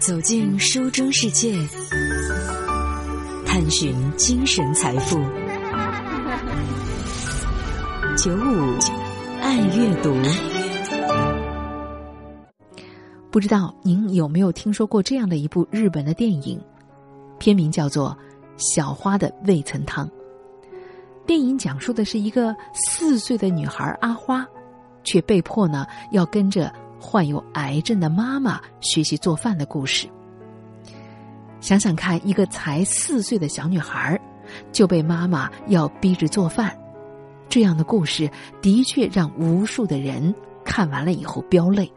走进书中世界，探寻精神财富。九五爱阅读，不知道您有没有听说过这样的一部日本的电影？片名叫做《小花的味噌汤》。电影讲述的是一个四岁的女孩阿花，却被迫呢要跟着患有癌症的妈妈学习做饭的故事。想想看，一个才四岁的小女孩就被妈妈要逼着做饭，这样的故事的确让无数的人看完了以后飙泪。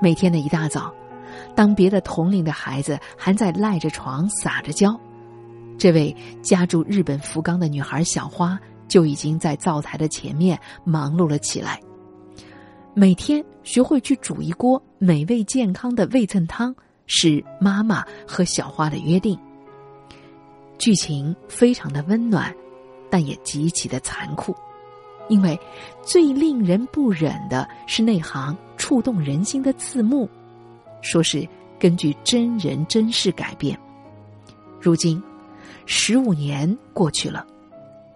每天的一大早，当别的同龄的孩子还在赖着床撒着娇。这位家住日本福冈的女孩小花就已经在灶台的前面忙碌了起来。每天学会去煮一锅美味健康的味噌汤，是妈妈和小花的约定。剧情非常的温暖，但也极其的残酷，因为最令人不忍的是那行触动人心的字幕，说是根据真人真事改编。如今。十五年过去了，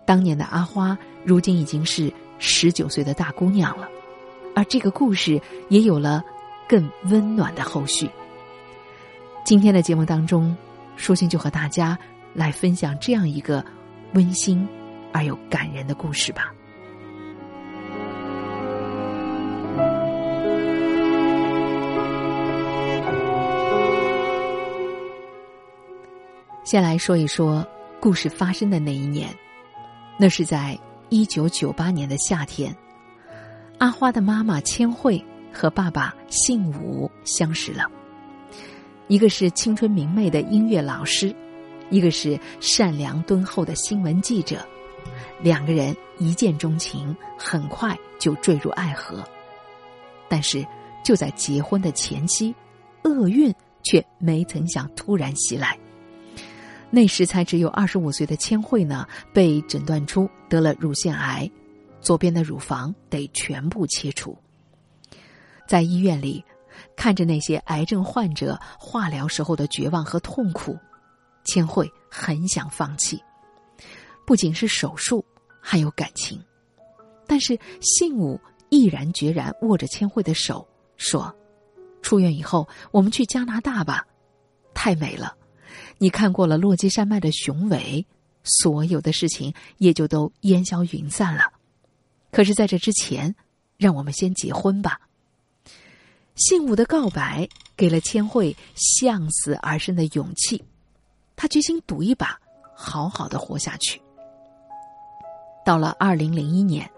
当年的阿花如今已经是十九岁的大姑娘了，而这个故事也有了更温暖的后续。今天的节目当中，舒心就和大家来分享这样一个温馨而又感人的故事吧。先来说一说故事发生的那一年，那是在一九九八年的夏天。阿花的妈妈千惠和爸爸姓武相识了，一个是青春明媚的音乐老师，一个是善良敦厚的新闻记者，两个人一见钟情，很快就坠入爱河。但是就在结婚的前夕，厄运却没曾想突然袭来。那时才只有二十五岁的千惠呢，被诊断出得了乳腺癌，左边的乳房得全部切除。在医院里，看着那些癌症患者化疗时候的绝望和痛苦，千惠很想放弃。不仅是手术，还有感情。但是信武毅然决然握着千惠的手，说：“出院以后，我们去加拿大吧，太美了。”你看过了落基山脉的雄伟，所有的事情也就都烟消云散了。可是，在这之前，让我们先结婚吧。信武的告白给了千惠向死而生的勇气，他决心赌一把，好好的活下去。到了二零零一年，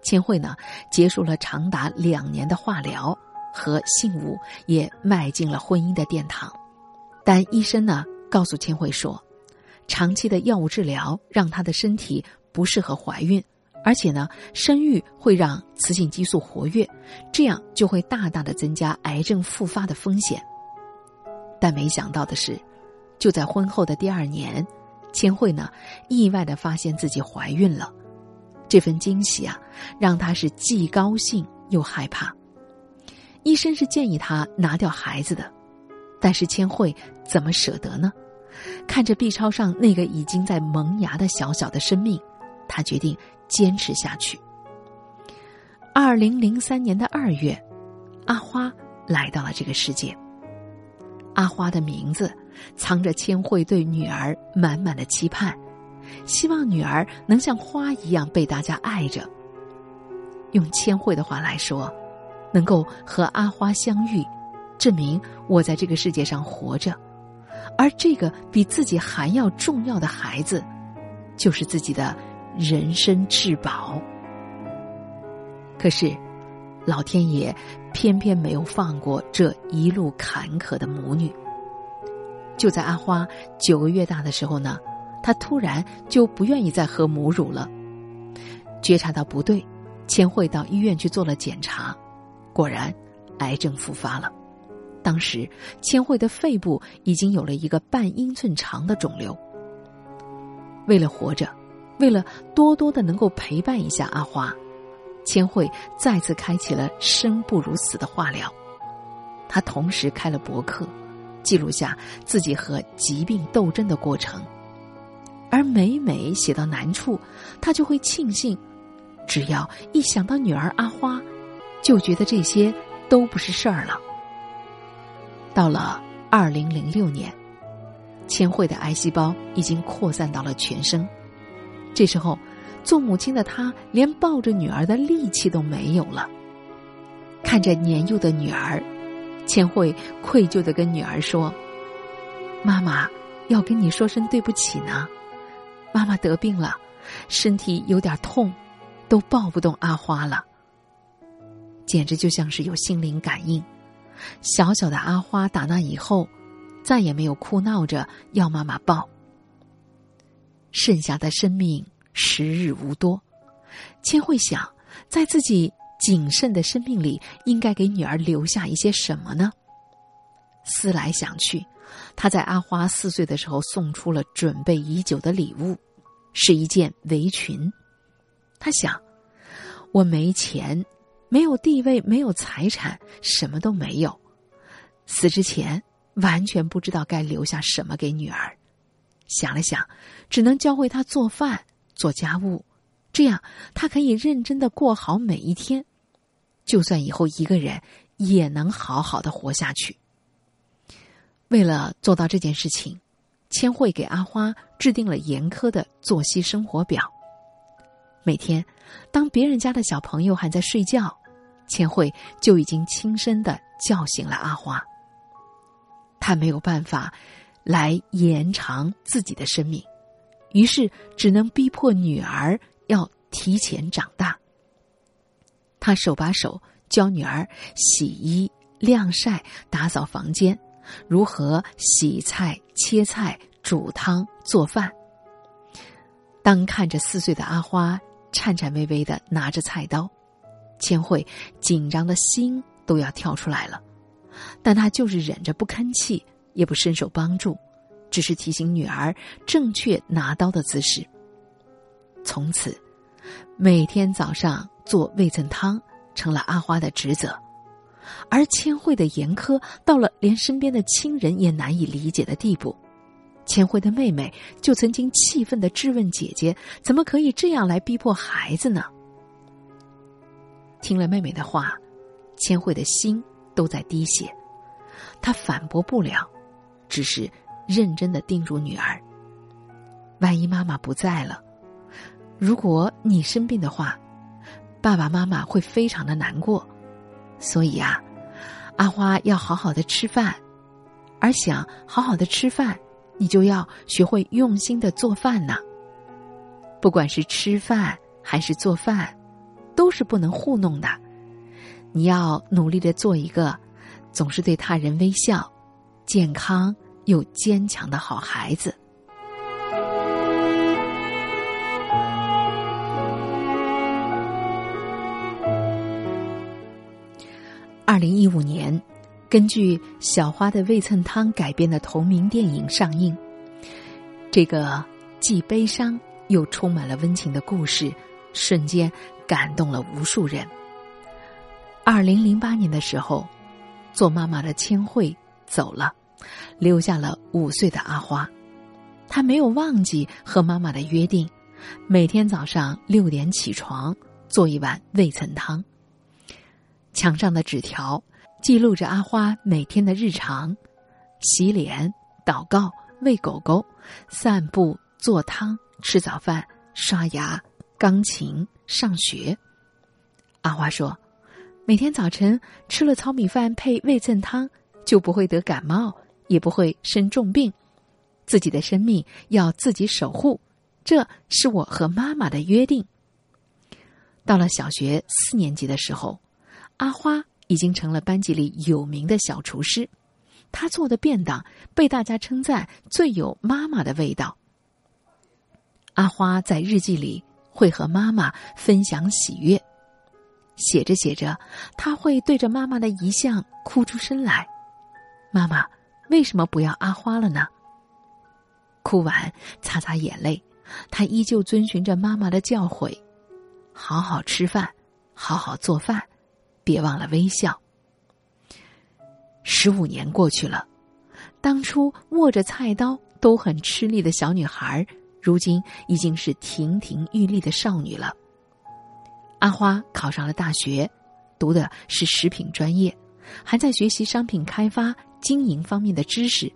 千惠呢结束了长达两年的化疗，和信武也迈进了婚姻的殿堂，但医生呢？告诉千惠说，长期的药物治疗让她的身体不适合怀孕，而且呢，生育会让雌性激素活跃，这样就会大大的增加癌症复发的风险。但没想到的是，就在婚后的第二年，千惠呢意外的发现自己怀孕了，这份惊喜啊，让她是既高兴又害怕。医生是建议她拿掉孩子的，但是千惠怎么舍得呢？看着 B 超上那个已经在萌芽的小小的生命，他决定坚持下去。二零零三年的二月，阿花来到了这个世界。阿花的名字藏着千惠对女儿满满的期盼，希望女儿能像花一样被大家爱着。用千惠的话来说，能够和阿花相遇，证明我在这个世界上活着。而这个比自己还要重要的孩子，就是自己的人生至宝。可是，老天爷偏偏没有放过这一路坎坷的母女。就在阿花九个月大的时候呢，她突然就不愿意再喝母乳了。觉察到不对，千惠到医院去做了检查，果然癌症复发了。当时，千惠的肺部已经有了一个半英寸长的肿瘤。为了活着，为了多多的能够陪伴一下阿花，千惠再次开启了生不如死的化疗。他同时开了博客，记录下自己和疾病斗争的过程。而每每写到难处，他就会庆幸，只要一想到女儿阿花，就觉得这些都不是事儿了。到了二零零六年，千惠的癌细胞已经扩散到了全身，这时候，做母亲的她连抱着女儿的力气都没有了。看着年幼的女儿，千惠愧疚的跟女儿说：“妈妈要跟你说声对不起呢。”妈妈得病了，身体有点痛，都抱不动阿花了。简直就像是有心灵感应。小小的阿花打那以后，再也没有哭闹着要妈妈抱。剩下的生命时日无多，千惠想，在自己仅剩的生命里，应该给女儿留下一些什么呢？思来想去。他在阿花四岁的时候送出了准备已久的礼物，是一件围裙。他想，我没钱，没有地位，没有财产，什么都没有。死之前完全不知道该留下什么给女儿。想了想，只能教会他做饭、做家务，这样他可以认真的过好每一天。就算以后一个人，也能好好的活下去。为了做到这件事情，千惠给阿花制定了严苛的作息生活表。每天，当别人家的小朋友还在睡觉，千惠就已经轻声的叫醒了阿花。他没有办法来延长自己的生命，于是只能逼迫女儿要提前长大。他手把手教女儿洗衣、晾晒、打扫房间。如何洗菜、切菜、煮汤、做饭？当看着四岁的阿花颤颤巍巍的拿着菜刀，千惠紧张的心都要跳出来了，但她就是忍着不吭气，也不伸手帮助，只是提醒女儿正确拿刀的姿势。从此，每天早上做味噌汤成了阿花的职责。而千惠的严苛到了连身边的亲人也难以理解的地步，千惠的妹妹就曾经气愤的质问姐姐：“怎么可以这样来逼迫孩子呢？”听了妹妹的话，千惠的心都在滴血，她反驳不了，只是认真的叮嘱女儿：“万一妈妈不在了，如果你生病的话，爸爸妈妈会非常的难过。”所以啊，阿花要好好的吃饭，而想好好的吃饭，你就要学会用心的做饭呢。不管是吃饭还是做饭，都是不能糊弄的。你要努力的做一个总是对他人微笑、健康又坚强的好孩子。二零一五年，根据小花的味噌汤改编的同名电影上映。这个既悲伤又充满了温情的故事，瞬间感动了无数人。二零零八年的时候，做妈妈的千惠走了，留下了五岁的阿花。她没有忘记和妈妈的约定，每天早上六点起床，做一碗味噌汤。墙上的纸条记录着阿花每天的日常：洗脸、祷告、喂狗狗、散步、做汤、吃早饭、刷牙、钢琴、上学。阿花说：“每天早晨吃了糙米饭配味噌汤，就不会得感冒，也不会生重病。自己的生命要自己守护，这是我和妈妈的约定。”到了小学四年级的时候。阿花已经成了班级里有名的小厨师，她做的便当被大家称赞最有妈妈的味道。阿花在日记里会和妈妈分享喜悦，写着写着，他会对着妈妈的遗像哭出声来。妈妈，为什么不要阿花了呢？哭完，擦擦眼泪，他依旧遵循着妈妈的教诲：好好吃饭，好好做饭。别忘了微笑。十五年过去了，当初握着菜刀都很吃力的小女孩，如今已经是亭亭玉立的少女了。阿花考上了大学，读的是食品专业，还在学习商品开发、经营方面的知识，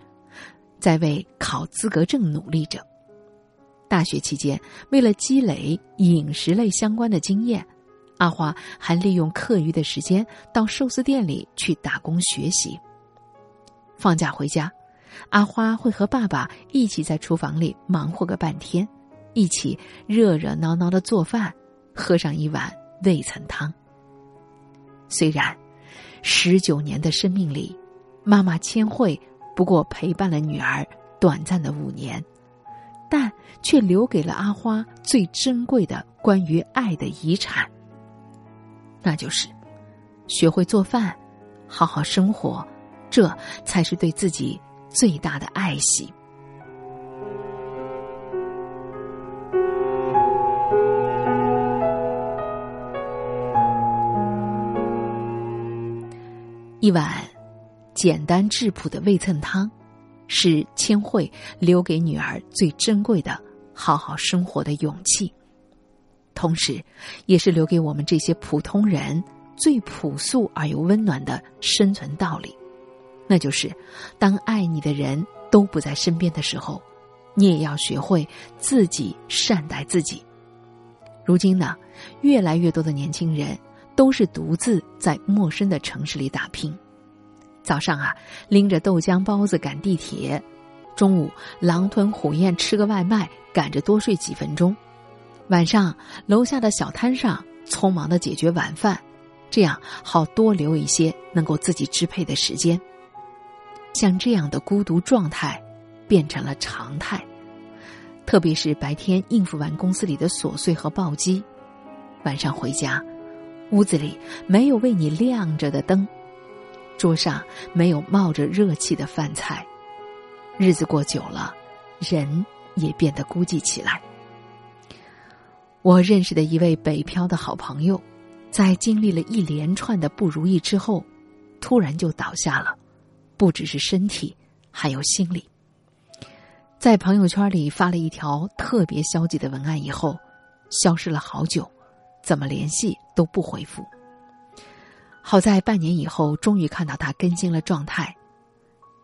在为考资格证努力着。大学期间，为了积累饮食类相关的经验，阿花还利用课余的时间到寿司店里去打工学习。放假回家，阿花会和爸爸一起在厨房里忙活个半天，一起热热闹闹的做饭，喝上一碗味噌汤。虽然十九年的生命里，妈妈千惠不过陪伴了女儿短暂的五年。但却留给了阿花最珍贵的关于爱的遗产，那就是学会做饭，好好生活，这才是对自己最大的爱惜。一碗简单质朴的味噌汤。是千惠留给女儿最珍贵的好好生活的勇气，同时，也是留给我们这些普通人最朴素而又温暖的生存道理。那就是，当爱你的人都不在身边的时候，你也要学会自己善待自己。如今呢，越来越多的年轻人都是独自在陌生的城市里打拼。早上啊，拎着豆浆包子赶地铁；中午狼吞虎咽吃个外卖，赶着多睡几分钟；晚上楼下的小摊上匆忙的解决晚饭，这样好多留一些能够自己支配的时间。像这样的孤独状态，变成了常态。特别是白天应付完公司里的琐碎和暴击，晚上回家，屋子里没有为你亮着的灯。桌上没有冒着热气的饭菜，日子过久了，人也变得孤寂起来。我认识的一位北漂的好朋友，在经历了一连串的不如意之后，突然就倒下了，不只是身体，还有心理。在朋友圈里发了一条特别消极的文案以后，消失了好久，怎么联系都不回复。好在半年以后，终于看到他更新了状态，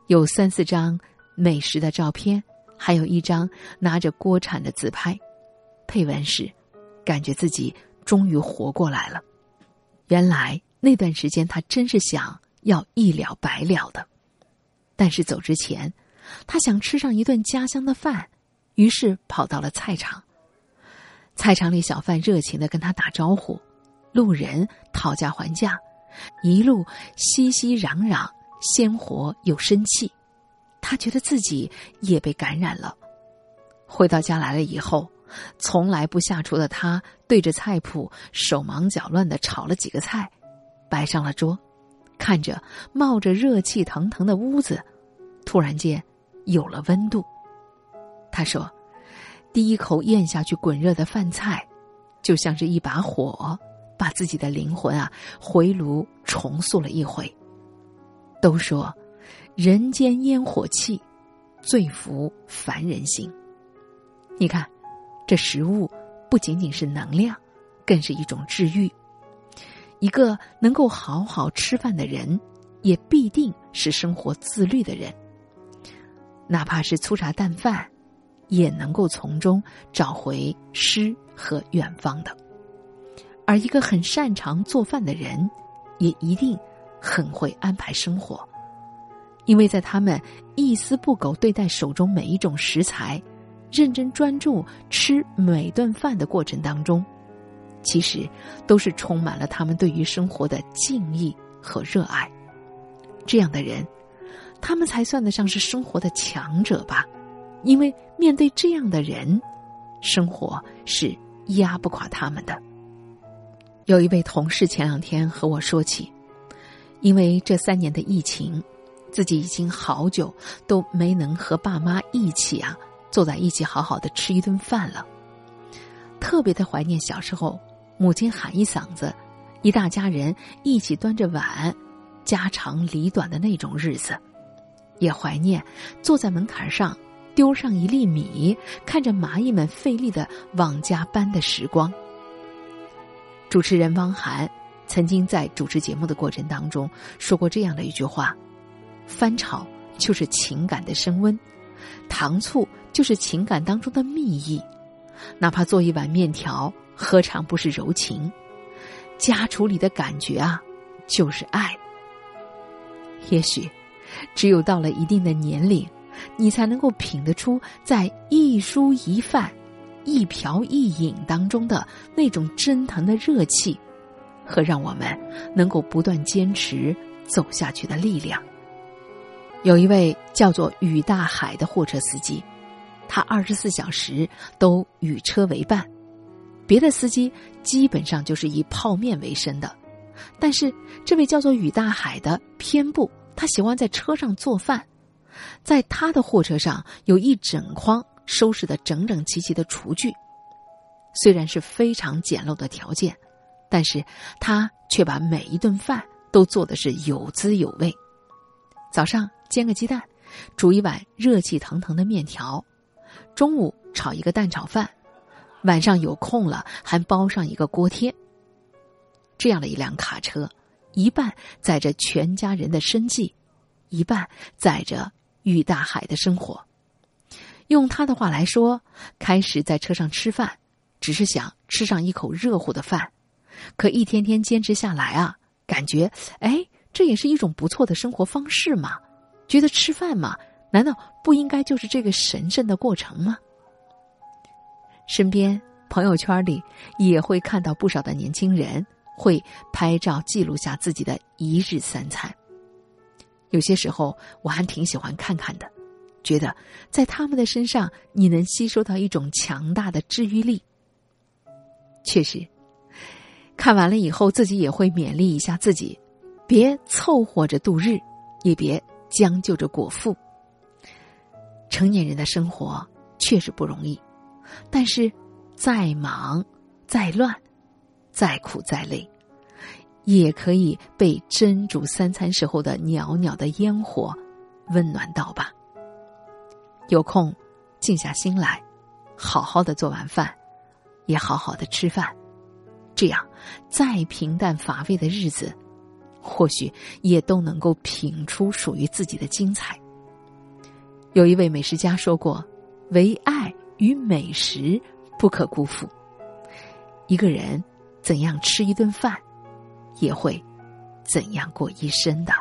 有三四张美食的照片，还有一张拿着锅铲的自拍，配文是：“感觉自己终于活过来了。”原来那段时间他真是想要一了百了的，但是走之前，他想吃上一顿家乡的饭，于是跑到了菜场。菜场里小贩热情的跟他打招呼，路人讨价还价。一路熙熙攘攘，鲜活又生气，他觉得自己也被感染了。回到家来了以后，从来不下厨的他，对着菜谱手忙脚乱的炒了几个菜，摆上了桌，看着冒着热气腾腾的屋子，突然间有了温度。他说：“第一口咽下去滚热的饭菜，就像是一把火。”把自己的灵魂啊回炉重塑了一回。都说，人间烟火气，最服凡人心。你看，这食物不仅仅是能量，更是一种治愈。一个能够好好吃饭的人，也必定是生活自律的人。哪怕是粗茶淡饭，也能够从中找回诗和远方的。而一个很擅长做饭的人，也一定很会安排生活，因为在他们一丝不苟对待手中每一种食材，认真专注吃每顿饭的过程当中，其实都是充满了他们对于生活的敬意和热爱。这样的人，他们才算得上是生活的强者吧？因为面对这样的人，生活是压不垮他们的。有一位同事前两天和我说起，因为这三年的疫情，自己已经好久都没能和爸妈一起啊坐在一起好好的吃一顿饭了。特别的怀念小时候，母亲喊一嗓子，一大家人一起端着碗，家长里短的那种日子。也怀念坐在门槛上丢上一粒米，看着蚂蚁们费力的往家搬的时光。主持人汪涵曾经在主持节目的过程当中说过这样的一句话：“翻炒就是情感的升温，糖醋就是情感当中的蜜意，哪怕做一碗面条，何尝不是柔情？家厨里的感觉啊，就是爱。也许。”只有到了一定的年龄，你才能够品得出在一蔬一饭、一瓢一饮当中的那种蒸腾的热气，和让我们能够不断坚持走下去的力量。有一位叫做雨大海的货车司机，他二十四小时都与车为伴，别的司机基本上就是以泡面为生的，但是这位叫做雨大海的偏不。他喜欢在车上做饭，在他的货车上有一整筐收拾的整整齐齐的厨具，虽然是非常简陋的条件，但是他却把每一顿饭都做的是有滋有味。早上煎个鸡蛋，煮一碗热气腾腾的面条，中午炒一个蛋炒饭，晚上有空了还包上一个锅贴。这样的一辆卡车。一半载着全家人的生计，一半载着玉大海的生活。用他的话来说，开始在车上吃饭，只是想吃上一口热乎的饭。可一天天坚持下来啊，感觉哎，这也是一种不错的生活方式嘛。觉得吃饭嘛，难道不应该就是这个神圣的过程吗？身边朋友圈里也会看到不少的年轻人。会拍照记录下自己的一日三餐。有些时候我还挺喜欢看看的，觉得在他们的身上你能吸收到一种强大的治愈力。确实，看完了以后自己也会勉励一下自己，别凑合着度日，也别将就着果腹。成年人的生活确实不容易，但是再忙再乱。再苦再累，也可以被蒸煮三餐时候的袅袅的烟火温暖到吧。有空，静下心来，好好的做完饭，也好好的吃饭，这样再平淡乏味的日子，或许也都能够品出属于自己的精彩。有一位美食家说过：“唯爱与美食不可辜负。”一个人。怎样吃一顿饭，也会怎样过一生的。